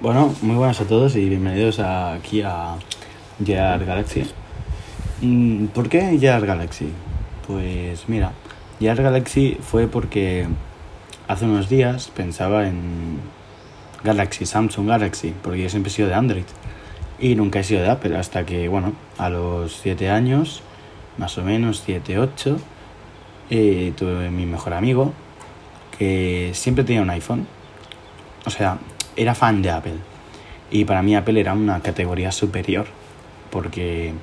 Bueno, muy buenas a todos y bienvenidos aquí a Gear Galaxy. Mm, ¿Por qué Gear Galaxy? Pues mira, Gear Galaxy fue porque hace unos días pensaba en Galaxy, Samsung Galaxy, porque yo siempre he sido de Android y nunca he sido de Apple hasta que, bueno, a los 7 años, más o menos 7, 8, eh, tuve mi mejor amigo que siempre tenía un iPhone. O sea, era fan de Apple. Y para mí Apple era una categoría superior. Porque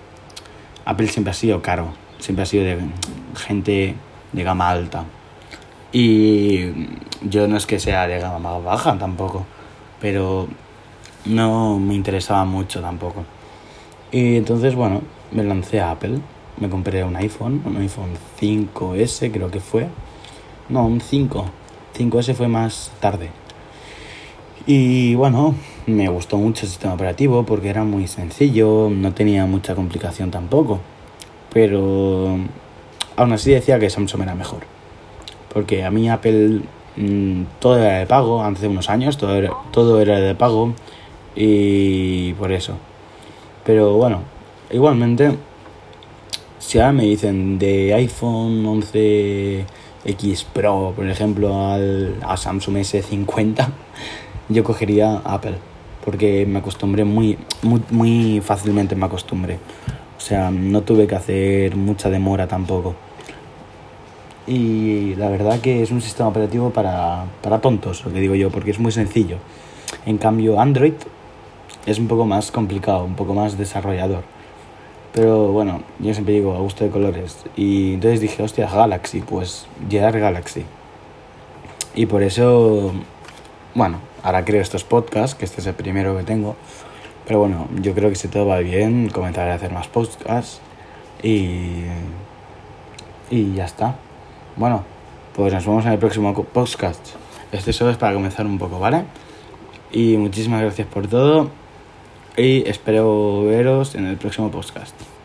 Apple siempre ha sido caro. Siempre ha sido de gente de gama alta. Y yo no es que sea de gama baja tampoco. Pero no me interesaba mucho tampoco. Y entonces, bueno, me lancé a Apple. Me compré un iPhone, un iPhone 5S creo que fue. No, un 5. 5S fue más tarde. Y bueno, me gustó mucho el sistema operativo porque era muy sencillo, no tenía mucha complicación tampoco. Pero aún así decía que Samsung era mejor. Porque a mí Apple mm, todo era de pago, hace unos años todo era, todo era de pago y por eso. Pero bueno, igualmente, si ahora me dicen de iPhone 11X Pro, por ejemplo, al, a Samsung S50, yo cogería Apple, porque me acostumbré muy, muy, muy fácilmente, me acostumbré. O sea, no tuve que hacer mucha demora tampoco. Y la verdad que es un sistema operativo para, para tontos, lo que digo yo, porque es muy sencillo. En cambio, Android es un poco más complicado, un poco más desarrollador. Pero bueno, yo siempre digo a gusto de colores. Y entonces dije, hostia, Galaxy, pues llegar Galaxy. Y por eso, bueno, ahora creo estos podcasts, que este es el primero que tengo. Pero bueno, yo creo que si todo va bien, comenzaré a hacer más podcasts. Y, y ya está. Bueno, pues nos vemos en el próximo podcast. Este solo es para comenzar un poco, ¿vale? Y muchísimas gracias por todo. Y espero veros en el próximo podcast.